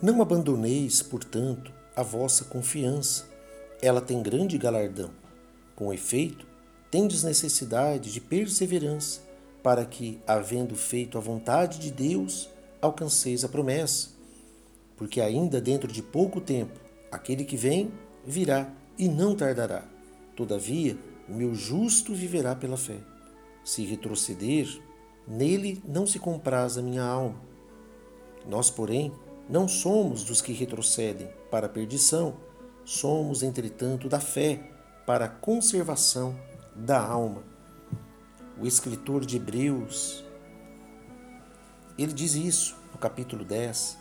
Não abandoneis, portanto, a vossa confiança. Ela tem grande galardão. Com efeito, tendes necessidade de perseverança, para que, havendo feito a vontade de Deus, alcanceis a promessa. Porque ainda dentro de pouco tempo, aquele que vem virá e não tardará. Todavia, o meu justo viverá pela fé. Se retroceder, nele não se compraz a minha alma. Nós, porém, não somos dos que retrocedem para a perdição, somos, entretanto, da fé para a conservação da alma. O escritor de Hebreus, ele diz isso no capítulo 10,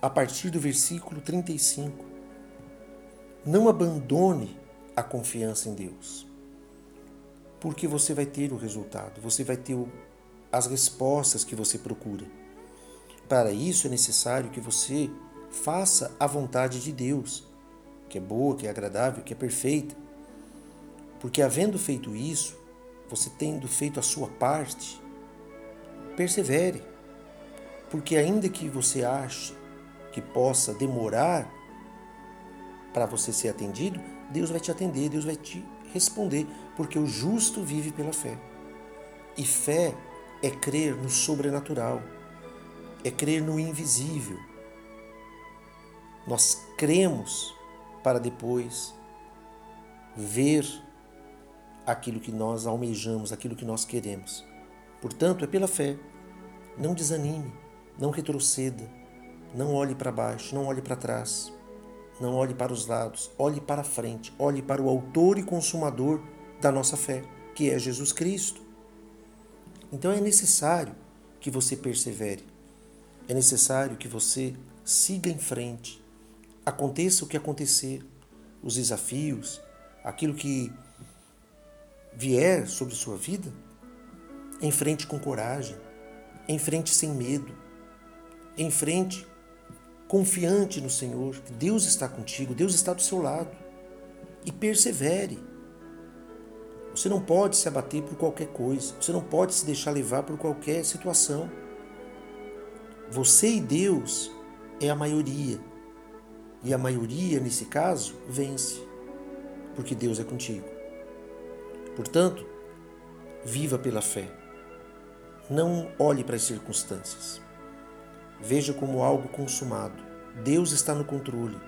a partir do versículo 35. Não abandone a confiança em Deus, porque você vai ter o resultado, você vai ter as respostas que você procura. Para isso é necessário que você faça a vontade de Deus, que é boa, que é agradável, que é perfeita. Porque havendo feito isso, você tendo feito a sua parte, persevere. Porque ainda que você ache que possa demorar para você ser atendido, Deus vai te atender, Deus vai te responder, porque o justo vive pela fé. E fé é crer no sobrenatural é crer no invisível. Nós cremos para depois ver aquilo que nós almejamos, aquilo que nós queremos. Portanto, é pela fé. Não desanime, não retroceda, não olhe para baixo, não olhe para trás, não olhe para os lados, olhe para frente, olhe para o autor e consumador da nossa fé, que é Jesus Cristo. Então é necessário que você persevere. É necessário que você siga em frente. Aconteça o que acontecer, os desafios, aquilo que vier sobre sua vida, em frente com coragem, em frente sem medo, em frente confiante no Senhor, que Deus está contigo, Deus está do seu lado. E persevere. Você não pode se abater por qualquer coisa, você não pode se deixar levar por qualquer situação. Você e Deus é a maioria. E a maioria, nesse caso, vence, porque Deus é contigo. Portanto, viva pela fé. Não olhe para as circunstâncias. Veja como algo consumado. Deus está no controle.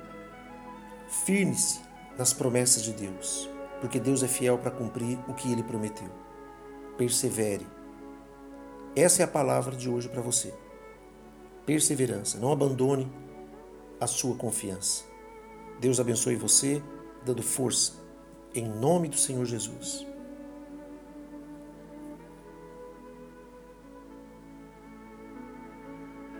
Firme-se nas promessas de Deus, porque Deus é fiel para cumprir o que ele prometeu. Persevere. Essa é a palavra de hoje para você perseverança. Não abandone a sua confiança. Deus abençoe você, dando força. Em nome do Senhor Jesus.